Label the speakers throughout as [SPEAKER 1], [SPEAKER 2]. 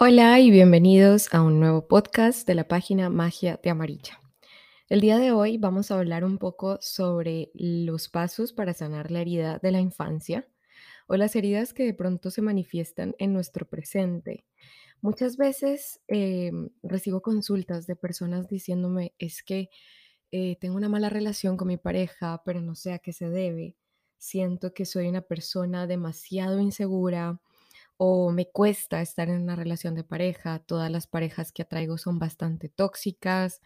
[SPEAKER 1] Hola y bienvenidos a un nuevo podcast de la página Magia de Amarilla. El día de hoy vamos a hablar un poco sobre los pasos para sanar la herida de la infancia o las heridas que de pronto se manifiestan en nuestro presente. Muchas veces em, recibo consultas de personas diciéndome es que eh, tengo una mala relación con mi pareja, pero no sé a qué se debe. Siento que soy una persona demasiado insegura o me cuesta estar en una relación de pareja. Todas las parejas que atraigo son bastante tóxicas.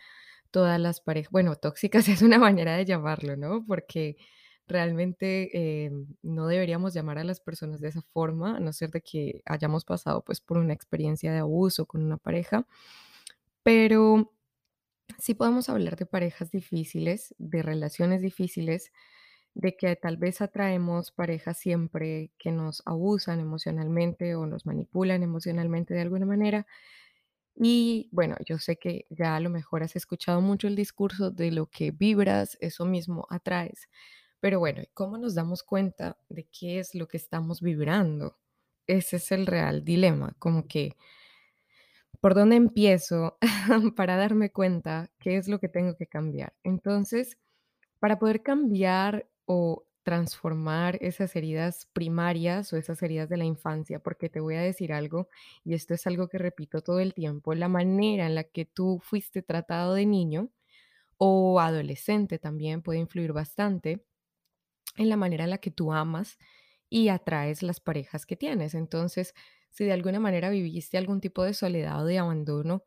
[SPEAKER 1] Todas las parejas, bueno, tóxicas es una manera de llamarlo, ¿no? Porque realmente eh, no deberíamos llamar a las personas de esa forma, a no ser de que hayamos pasado pues por una experiencia de abuso con una pareja. Pero sí podemos hablar de parejas difíciles, de relaciones difíciles, de que tal vez atraemos parejas siempre que nos abusan emocionalmente o nos manipulan emocionalmente de alguna manera. Y bueno, yo sé que ya a lo mejor has escuchado mucho el discurso de lo que vibras, eso mismo atraes. Pero bueno, ¿cómo nos damos cuenta de qué es lo que estamos vibrando? Ese es el real dilema, como que ¿por dónde empiezo para darme cuenta qué es lo que tengo que cambiar? Entonces, para poder cambiar o transformar esas heridas primarias o esas heridas de la infancia, porque te voy a decir algo, y esto es algo que repito todo el tiempo, la manera en la que tú fuiste tratado de niño o adolescente también puede influir bastante en la manera en la que tú amas y atraes las parejas que tienes. Entonces, si de alguna manera viviste algún tipo de soledad o de abandono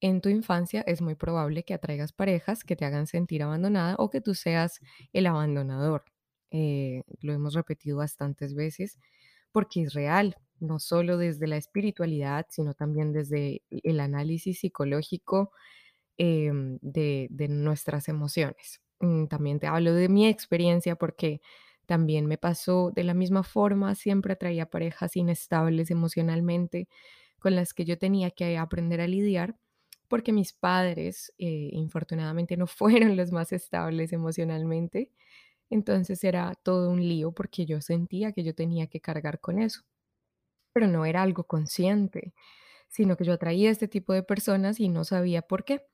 [SPEAKER 1] en tu infancia, es muy probable que atraigas parejas que te hagan sentir abandonada o que tú seas el abandonador. Eh, lo hemos repetido bastantes veces porque es real, no solo desde la espiritualidad, sino también desde el análisis psicológico em, de, de nuestras emociones. Mm, También te hablo de mi experiencia porque también me pasó de la misma forma, siempre atraía parejas inestables emocionalmente con las que yo tenía que aprender a lidiar porque mis padres, eh, infortunadamente, no fueron los más estables emocionalmente. Entonces era todo un lío porque yo sentía que yo tenía que cargar con eso, pero no era algo consciente, sino que yo atraía a este tipo de personas y no sabía por qué.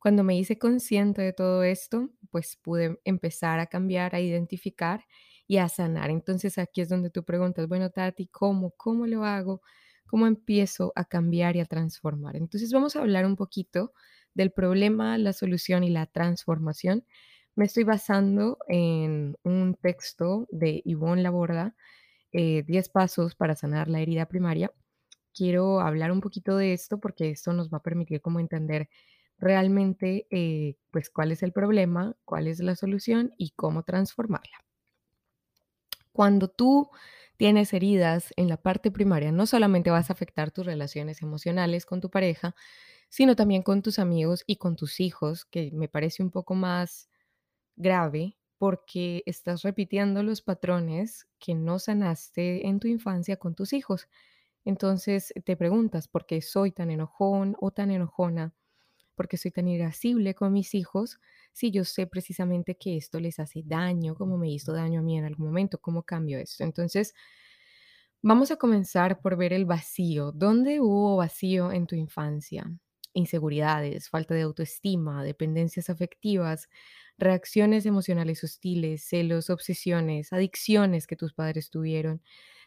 [SPEAKER 1] Cuando me hice consciente de todo esto, pues pude empezar a cambiar, a identificar y a sanar. Entonces aquí es donde tú preguntas, bueno, Tati, ¿cómo? ¿Cómo lo hago? ¿Cómo empiezo a cambiar y a transformar? Entonces vamos a hablar un poquito del problema, la solución y la transformación. Me estoy basando en un texto de Yvonne Laborda, eh, 10 pasos para sanar la herida primaria quiero hablar un poquito de esto porque esto nos va a permitir como entender realmente eh, pues cuál es el problema, cuál es la solución y cómo transformarla. Cuando tú tienes heridas en la parte primaria, no solamente vas a afectar tus relaciones emocionales con tu pareja, sino también con tus amigos y con tus hijos, que me parece un poco más grave porque estás repitiendo los patrones que no sanaste en tu infancia con tus hijos. Entonces te preguntas, ¿por qué soy tan enojón o tan enojona? ¿Por qué soy tan irascible con mis hijos? Si yo sé precisamente que esto les hace daño, como me hizo daño a mí en algún momento, ¿cómo cambio esto? Entonces, vamos a comenzar por ver el vacío. ¿Dónde hubo vacío en tu infancia? Inseguridades, falta de autoestima, dependencias afectivas, reacciones emocionales hostiles, celos, obsesiones, adicciones que tus padres tuvieron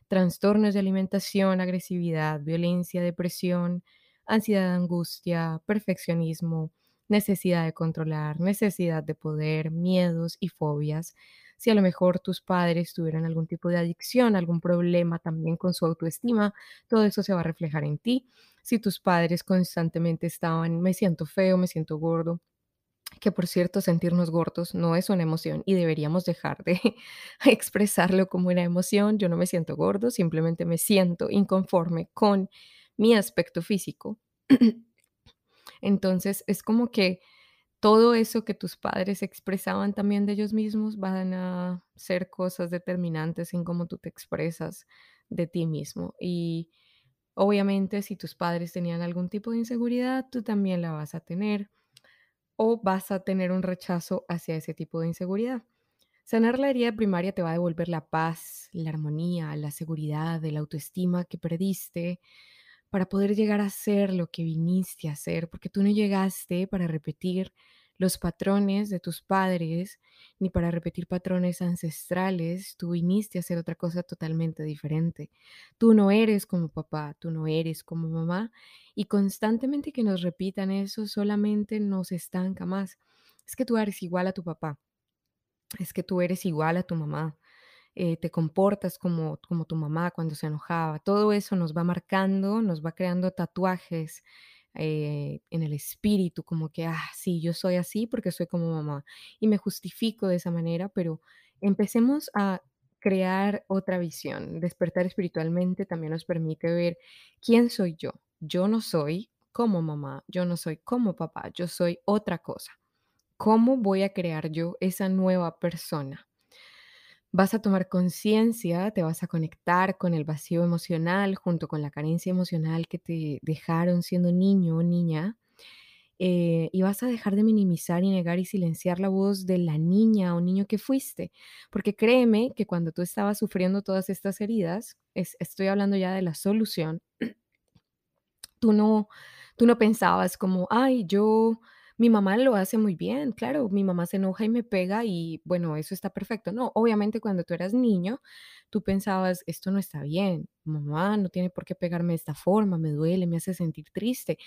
[SPEAKER 1] trastornos de alimentación, agresividad, violencia, depresión, ansiedad, angustia, perfeccionismo, necesidad de controlar, necesidad de poder, miedos y fobias. Si a lo mejor tus padres tuvieron algún tipo de adicción, algún problema también con su autoestima, todo eso se va a reflejar en ti. Si tus padres constantemente estaban, me siento feo, me siento gordo, que por cierto, sentirnos gordos no es una emoción y deberíamos dejar de expresarlo como una emoción. Yo no me siento gordo, simplemente me siento inconforme con mi aspecto físico. Entonces, es como que todo eso que tus padres expresaban también de ellos mismos van a ser cosas determinantes en cómo tú te expresas de ti mismo. Y obviamente, si tus padres tenían algún tipo de inseguridad, tú también la vas a tener o vas a tener un rechazo hacia ese tipo de inseguridad. Sanar la herida primaria te va a devolver la paz, la armonía, la seguridad, la autoestima que perdiste, para poder llegar a ser lo que viniste a ser, porque tú no llegaste para repetir los patrones de tus padres, ni para repetir patrones ancestrales, tú viniste a hacer otra cosa totalmente diferente. Tú no eres como papá, tú no eres como mamá, y constantemente que nos repitan eso solamente nos estanca más. Es que tú eres igual a tu papá, es que tú eres igual a tu mamá, eh, te comportas como, como tu mamá cuando se enojaba. Todo eso nos va marcando, nos va creando tatuajes eh, en el espíritu, como que, ah, sí, yo soy así porque soy como mamá y me justifico de esa manera, pero empecemos a crear otra visión. Despertar espiritualmente también nos permite ver quién soy yo. Yo no soy como mamá, yo no soy como papá, yo soy otra cosa. ¿Cómo voy a crear yo esa nueva persona? Vas a tomar conciencia, te vas a conectar con el vacío emocional junto con la carencia emocional que te dejaron siendo niño o niña. eh, y vas a dejar de minimizar y negar y silenciar la voz de la niña o niño que fuiste. Porque créeme que cuando tú estabas sufriendo todas estas heridas, es- estoy hablando ya de la solución, Tú no tú no pensabas como: "Ay, yo mi mamá lo hace muy bien, claro, mi mamá se enoja y me pega y, bueno, eso está perfecto". No, obviamente, cuando tú eras niño, tú pensabas: "Esto no está bien, mamá no tiene por qué pegarme de esta forma, me duele, me hace sentir triste".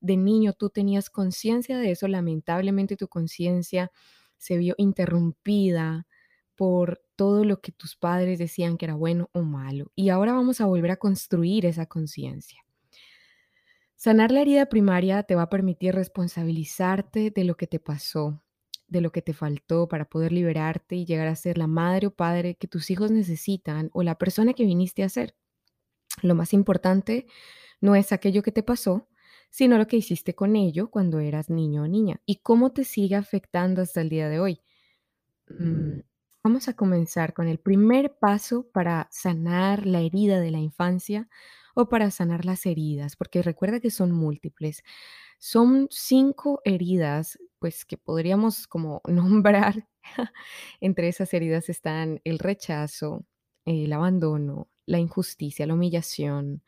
[SPEAKER 1] De niño tú tenías conciencia de eso, lamentablemente tu conciencia se vio interrumpida por todo lo que tus padres decían que era bueno o malo, y ahora vamos a volver a construir esa conciencia. Sanar la herida primaria te va a permitir responsabilizarte de lo que te pasó, de lo que te faltó para poder liberarte y llegar a ser la madre o padre que tus hijos necesitan o la persona que viniste a ser. Lo más importante no es aquello que te pasó, sino lo que hiciste con ello cuando eras niño o niña y cómo te sigue afectando hasta el día de hoy. Mm, Vamos a comenzar con el primer paso para sanar la herida de la infancia o para sanar las heridas, porque recuerda que son múltiples. Son cinco heridas, pues que podríamos como nombrar. Entre esas heridas están el rechazo, el abandono, la injusticia, la humillación,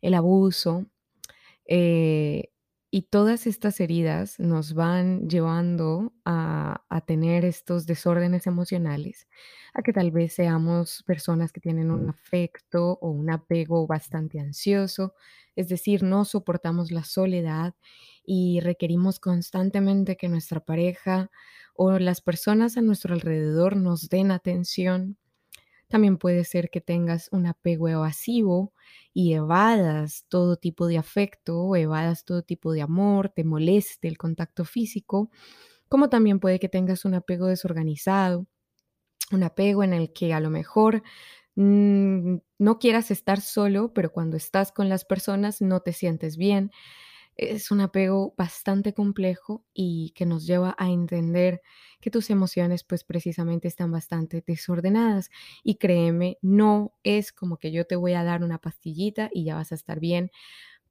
[SPEAKER 1] el abuso, eh, y todas estas heridas nos van llevando a, a tener estos desórdenes emocionales, a que tal vez seamos personas que tienen un afecto o un apego bastante ansioso, es decir, no soportamos la soledad y requerimos constantemente que nuestra pareja o las personas a nuestro alrededor nos den atención también puede ser que tengas un apego evasivo y evadas todo tipo de afecto, evadas todo tipo de amor, te moleste el contacto físico, como también puede que tengas un apego desorganizado, un apego en el que a lo mejor mm, no quieras estar solo, pero cuando estás con las personas no te sientes bien. Es un apego bastante complejo y que nos lleva a entender que tus emociones pues precisamente están bastante desordenadas. Y créeme, no es como que yo te voy a dar una pastillita y ya vas a estar bien,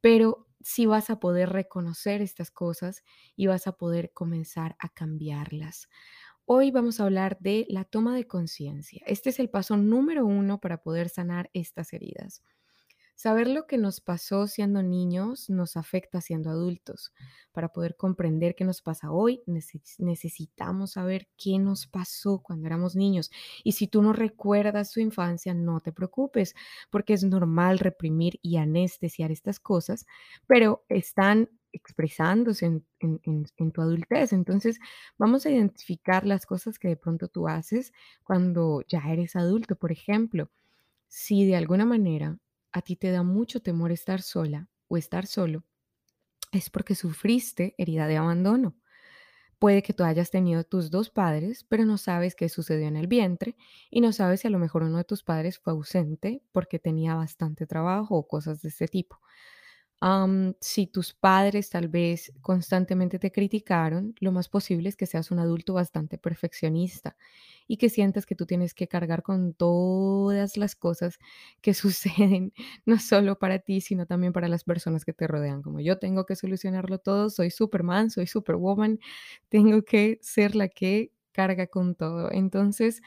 [SPEAKER 1] pero sí vas a poder reconocer estas cosas y vas a poder comenzar a cambiarlas. Hoy vamos a hablar de la toma de conciencia. Este es el paso número uno para poder sanar estas heridas. Saber lo que nos pasó siendo niños nos afecta siendo adultos. Para poder comprender qué nos pasa hoy, neces- necesitamos saber qué nos pasó cuando éramos niños. Y si tú no recuerdas tu infancia, no te preocupes, porque es normal reprimir y anestesiar estas cosas, pero están expresándose en- en tu adultez. Entonces, vamos a identificar las cosas que de pronto tú haces cuando ya eres adulto. Por ejemplo, si de alguna manera a ti te da mucho temor estar sola o estar solo, es porque sufriste herida de abandono. Puede que tú hayas tenido tus dos padres, pero no sabes qué sucedió en el vientre y no sabes si a lo mejor uno de tus padres fue ausente porque tenía bastante trabajo o cosas de este tipo. Si tus padres tal vez constantemente te criticaron, lo más posible es que seas un adulto bastante perfeccionista y que sientas que tú tienes que cargar con todas las cosas que suceden, no solo para ti, sino también para las personas que te rodean. Como yo tengo que solucionarlo todo, soy Superman, soy Superwoman, tengo que ser la que carga con todo. Entonces,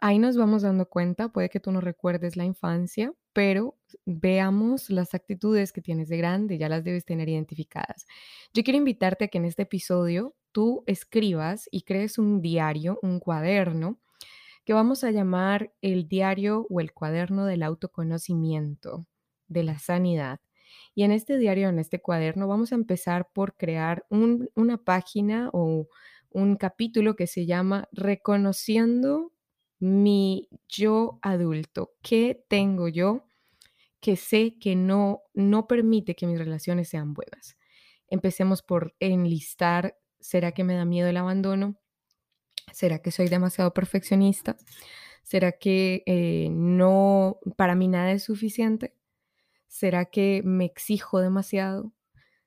[SPEAKER 1] ahí nos vamos dando cuenta, puede que tú no recuerdes la infancia, pero veamos las actitudes que tienes de grande, ya las debes tener identificadas. Yo quiero invitarte a que en este episodio tú escribas y crees un diario, un cuaderno, que vamos a llamar el diario o el cuaderno del autoconocimiento, de la sanidad. Y en este diario, en este cuaderno, vamos a empezar por crear una página o un capítulo que se llama Reconociendo mi yo adulto. ¿Qué tengo yo que sé que no, no permite que mis relaciones sean buenas? Empecemos por enlistar, ¿será que me da miedo el abandono? ¿Será que soy demasiado perfeccionista? ¿Será que eh, no, para mí nada es suficiente? ¿Será que me exijo demasiado?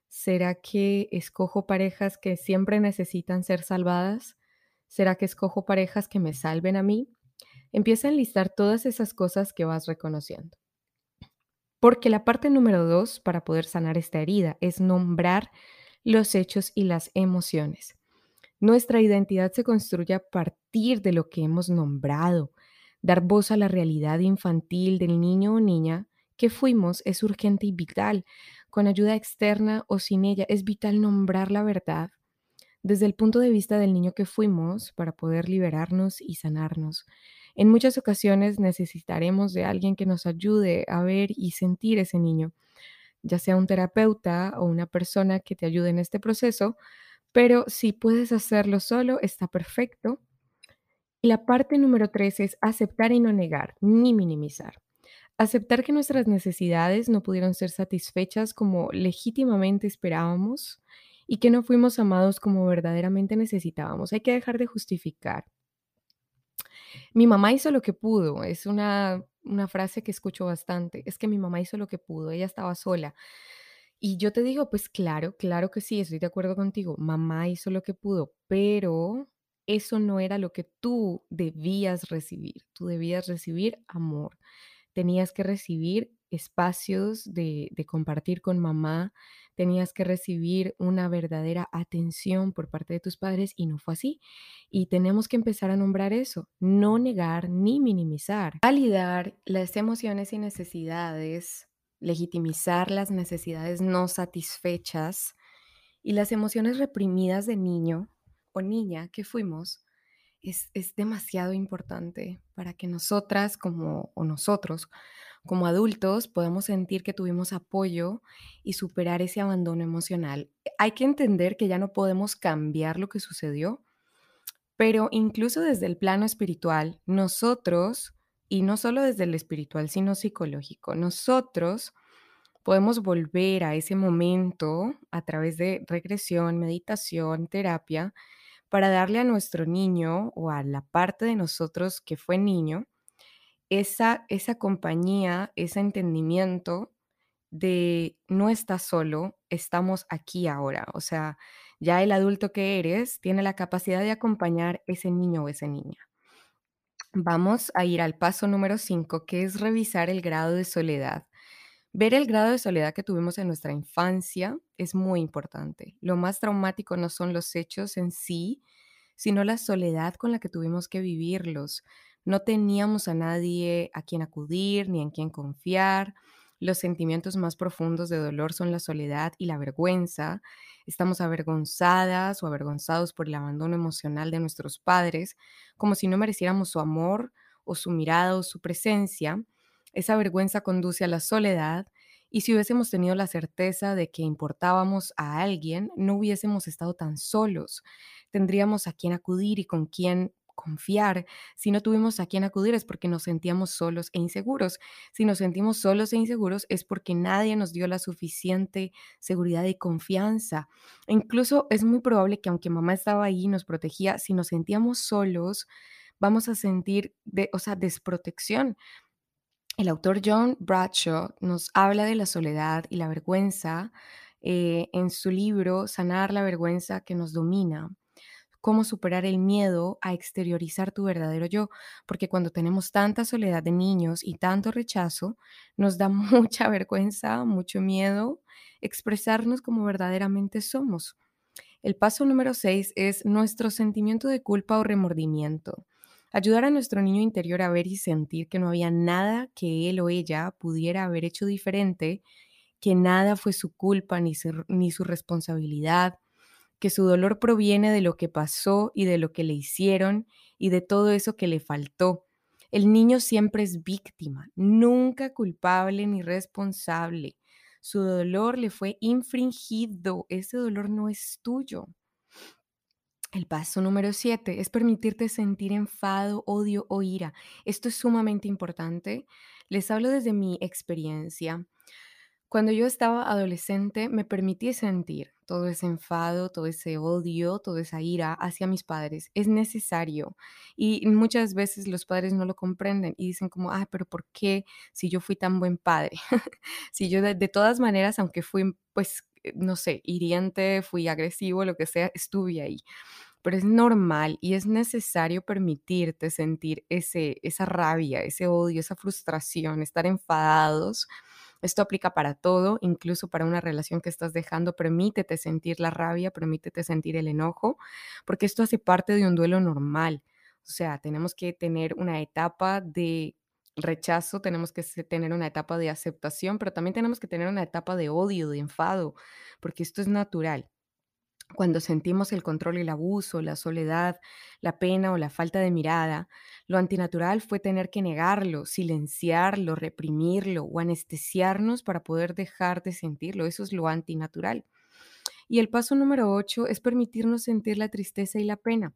[SPEAKER 1] ¿Será que escojo parejas que siempre necesitan ser salvadas? ¿Será que escojo parejas que me salven a mí? Empieza a enlistar todas esas cosas que vas reconociendo. Porque la parte número dos para poder sanar esta herida es nombrar los hechos y las emociones. Nuestra identidad se construye a partir de lo que hemos nombrado. Dar voz a la realidad infantil del niño o niña que fuimos es urgente y vital. Con ayuda externa o sin ella, es vital nombrar la verdad desde el punto de vista del niño que fuimos para poder liberarnos y sanarnos. En muchas ocasiones necesitaremos de alguien que nos ayude a ver y sentir ese niño, ya sea un terapeuta o una persona que te ayude en este proceso, pero si puedes hacerlo solo, está perfecto. Y la parte número tres es aceptar y no negar, ni minimizar. Aceptar que nuestras necesidades no pudieron ser satisfechas como legítimamente esperábamos y que no fuimos amados como verdaderamente necesitábamos. Hay que dejar de justificar. Mi mamá hizo lo que pudo, es una, una frase que escucho bastante, es que mi mamá hizo lo que pudo, ella estaba sola. Y yo te digo, pues claro, claro que sí, estoy de acuerdo contigo. Mamá hizo lo que pudo, pero eso no era lo que tú debías recibir. Tú debías recibir amor. Tenías que recibir espacios de, de compartir con mamá. Tenías que recibir una verdadera atención por parte de tus padres y no fue así. Y tenemos que empezar a nombrar eso, no negar ni minimizar. Validar las emociones y necesidades legitimizar las necesidades no satisfechas y las emociones reprimidas de niño o niña que fuimos es, demasiado importante para que nosotras como o nosotros como adultos podamos sentir que tuvimos apoyo y superar ese abandono emocional. Hay que entender que ya no podemos cambiar lo que sucedió, pero incluso desde el plano espiritual, nosotros y no solo desde el espiritual, sino psicológico. Nosotros podemos volver a ese momento a través de regresión, meditación, terapia, para darle a nuestro niño o a la parte de nosotros que fue niño esa, esa compañía, ese entendimiento de no estás solo, estamos aquí ahora. O sea, ya el adulto que eres tiene la capacidad de acompañar ese niño o esa niña. Vamos a ir al paso número 5, que es revisar el grado de soledad. Ver el grado de soledad que tuvimos en nuestra infancia es muy importante. Lo más traumático no son los hechos en sí, sino la soledad con la que tuvimos que vivirlos. No teníamos a nadie a quien acudir ni en quien confiar. Los sentimientos más profundos de dolor son la soledad y la vergüenza. Estamos avergonzadas o avergonzados por el abandono emocional de nuestros padres, como si no mereciéramos su amor o su mirada o su presencia. Esa vergüenza conduce a la soledad y si hubiésemos tenido la certeza de que importábamos a alguien, no hubiésemos estado tan solos. Tendríamos a quién acudir y con quién confiar. Si no tuvimos a quién acudir es porque nos sentíamos solos e inseguros. Si nos sentimos solos e inseguros es porque nadie nos dio la suficiente seguridad y confianza. E incluso es muy probable que aunque mamá estaba ahí y nos protegía, si nos sentíamos solos, vamos a sentir de, o sea, desprotección. El autor John Bradshaw nos habla de la soledad y la vergüenza eh, en su libro Sanar la vergüenza que nos domina cómo superar el miedo a exteriorizar tu verdadero yo, porque cuando tenemos tanta soledad de niños y tanto rechazo, nos da mucha vergüenza, mucho miedo expresarnos como verdaderamente somos. El paso número seis es nuestro sentimiento de culpa o remordimiento. Ayudar a nuestro niño interior a ver y sentir que no había nada que él o ella pudiera haber hecho diferente, que nada fue su culpa ni su, ni su responsabilidad, que su dolor proviene de lo que pasó y de lo que le hicieron y de todo eso que le faltó. El niño siempre es víctima, nunca culpable ni responsable. Su dolor le fue infringido, ese dolor no es tuyo. El paso número 7 es permitirte sentir enfado, odio o ira. Esto es sumamente importante. Les hablo desde mi experiencia. Cuando yo estaba adolescente, me permití sentir todo ese enfado, todo ese odio, toda esa ira hacia mis padres. Es necesario. Y muchas veces los padres no lo comprenden y dicen como, ah, pero ¿por qué si yo fui tan buen padre? si yo de, de todas maneras, aunque fui, pues, no sé, hiriente, fui agresivo, lo que sea, estuve ahí pero es normal y es necesario permitirte sentir ese, esa rabia, ese odio, esa frustración, estar enfadados. Esto aplica para todo, incluso para una relación que estás dejando. Permítete sentir la rabia, permítete sentir el enojo, porque esto hace parte de un duelo normal. O sea, tenemos que tener una etapa de rechazo, tenemos que tener una etapa de aceptación, pero también tenemos que tener una etapa de odio, de enfado, porque esto es natural. Cuando sentimos el control el abuso, la soledad, la pena o la falta de mirada, lo antinatural fue tener que negarlo, silenciarlo, reprimirlo o anestesiarnos para poder dejar de sentirlo. Eso es lo antinatural. Y el paso número 8 es permitirnos sentir la tristeza y la pena.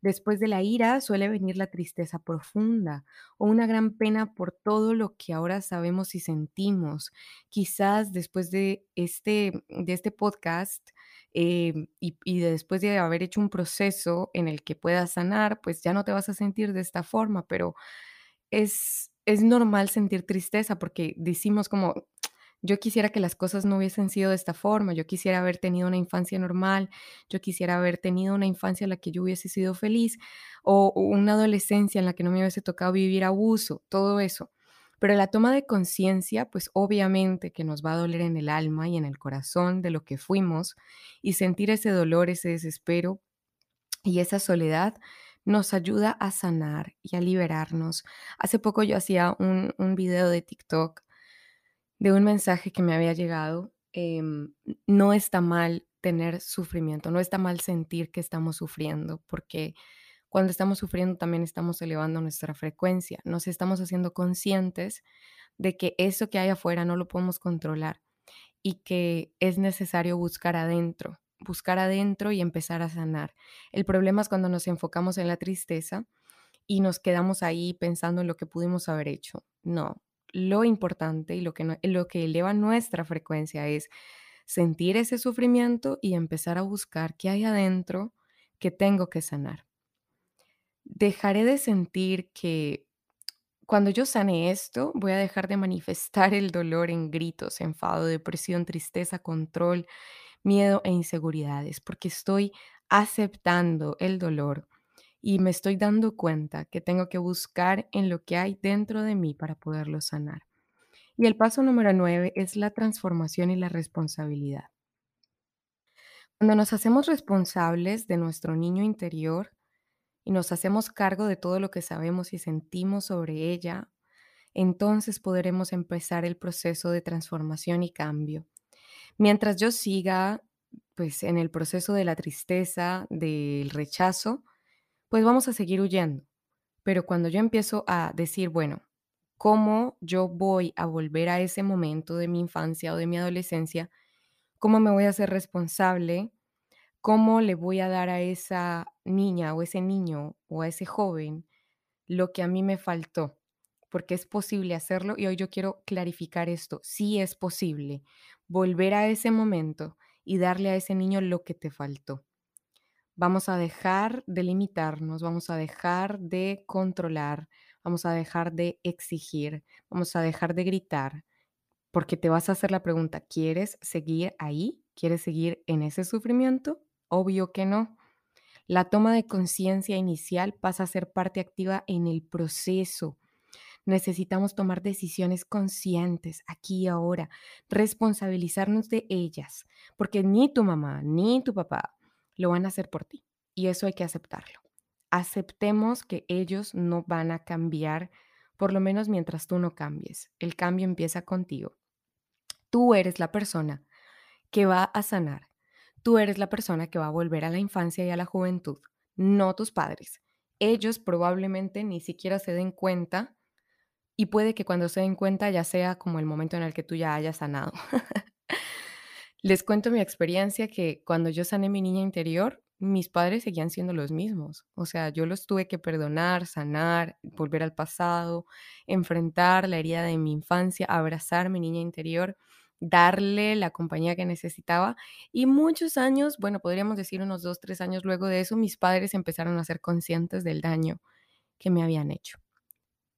[SPEAKER 1] Después de la ira suele venir la tristeza profunda o una gran pena por todo lo que ahora sabemos y sentimos. Quizás después de este, de este podcast y, y después de haber hecho un proceso en el que puedas sanar, pues ya no te vas a sentir de esta forma, pero es, es normal sentir tristeza porque decimos como, yo quisiera que las cosas no hubiesen sido de esta forma, yo quisiera haber tenido una infancia normal, yo quisiera haber tenido una infancia en la que yo hubiese sido feliz o una adolescencia en la que no me hubiese tocado vivir abuso, todo eso. Pero la toma de conciencia, pues obviamente que nos va a doler en el alma y en el corazón de lo que fuimos y sentir ese dolor, ese desespero y esa soledad nos ayuda a sanar y a liberarnos. Hace poco yo hacía un, un video de TikTok de un mensaje que me había llegado. em, no está mal tener sufrimiento, no está mal sentir que estamos sufriendo, porque cuando estamos sufriendo también estamos elevando nuestra frecuencia, nos estamos haciendo conscientes de que eso que hay afuera no lo podemos controlar y que es necesario buscar adentro, buscar adentro y empezar a sanar. El problema es cuando nos enfocamos en la tristeza y nos quedamos ahí pensando en lo que pudimos haber hecho. No, lo importante y lo que, lo que eleva nuestra frecuencia es sentir ese sufrimiento y empezar a buscar qué hay adentro que tengo que sanar. Dejaré de sentir que cuando yo sane esto, voy a dejar de manifestar el dolor en gritos, enfado, depresión, tristeza, control, miedo e inseguridades, porque estoy aceptando el dolor y me estoy dando cuenta que tengo que buscar en lo que hay dentro de mí para poderlo sanar. Y el paso número 9 es la transformación y la responsabilidad. Cuando nos hacemos responsables de nuestro niño interior y nos hacemos cargo de todo lo que sabemos y sentimos sobre ella, entonces podremos empezar el proceso de transformación y cambio. Mientras yo siga pues en el proceso de la tristeza, del rechazo, pues vamos a seguir huyendo. Pero cuando yo empiezo a decir, bueno, ¿cómo yo voy a volver a ese momento de mi infancia o de mi adolescencia? ¿Cómo me voy a hacer responsable? ¿Cómo le voy a dar a esa niña o ese niño o a ese joven lo que a mí me faltó? Porque es posible hacerlo y hoy yo quiero clarificar esto. Sí es posible volver a ese momento y darle a ese niño lo que te faltó. Vamos a dejar de limitarnos, vamos a dejar de controlar, vamos a dejar de exigir, vamos a dejar de gritar, porque te vas a hacer la pregunta, ¿quieres seguir ahí? ¿Quieres seguir en ese sufrimiento? Obvio que no. La toma de conciencia inicial pasa a ser parte activa en el proceso. Necesitamos tomar decisiones conscientes aquí y ahora, responsabilizarnos de ellas, porque ni tu mamá ni tu papá lo van a hacer por ti y eso hay que aceptarlo. aceptemos que ellos no van a cambiar, por lo menos mientras tú no cambies. El cambio empieza contigo. Tú eres la persona que va a sanar. Tú eres la persona que va a volver a la infancia y a la juventud, no tus padres. Ellos probablemente ni siquiera se den cuenta y puede que cuando se den cuenta ya sea como el momento en el que tú ya hayas sanado. Les cuento mi experiencia que cuando yo sané mi niña interior, mis padres seguían siendo los mismos. O sea, yo los tuve que perdonar, sanar, volver al pasado, enfrentar la herida de mi infancia, abrazar mi niña interior, darle la compañía que necesitaba. Y muchos años, bueno, podríamos decir unos dos, tres años luego de eso, mis padres empezaron a ser conscientes del daño que me habían hecho.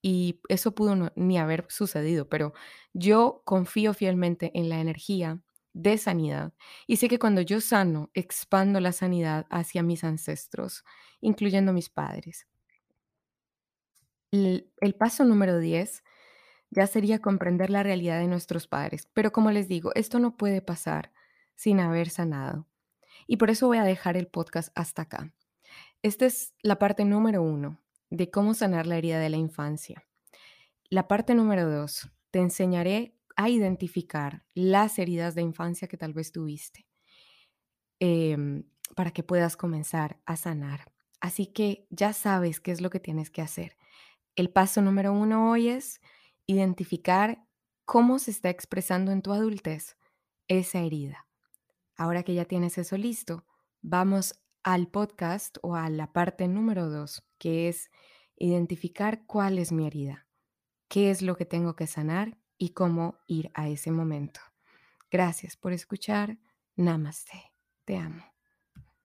[SPEAKER 1] Y eso pudo ni haber sucedido, pero yo confío fielmente en la energía de sanidad. Y sé que cuando yo sano, expando la sanidad hacia mis ancestros, incluyendo mis padres. El, el paso número 10 ya sería comprender la realidad de nuestros padres. Pero como les digo, esto no puede pasar sin haber sanado. Y por eso voy a dejar el podcast hasta acá. Esta es la parte número uno de cómo sanar la herida de la infancia. La parte número dos, te enseñaré a identificar las heridas de infancia que tal vez tuviste em, para que puedas comenzar a sanar. Así que ya sabes qué es lo que tienes que hacer. El paso número uno hoy es identificar cómo se está expresando en tu adultez esa herida. Ahora que ya tienes eso listo, vamos al podcast o a la parte número dos, que es identificar cuál es mi herida, qué es lo que tengo que sanar y cómo ir a ese momento. Gracias por escuchar. Namaste. Te amo.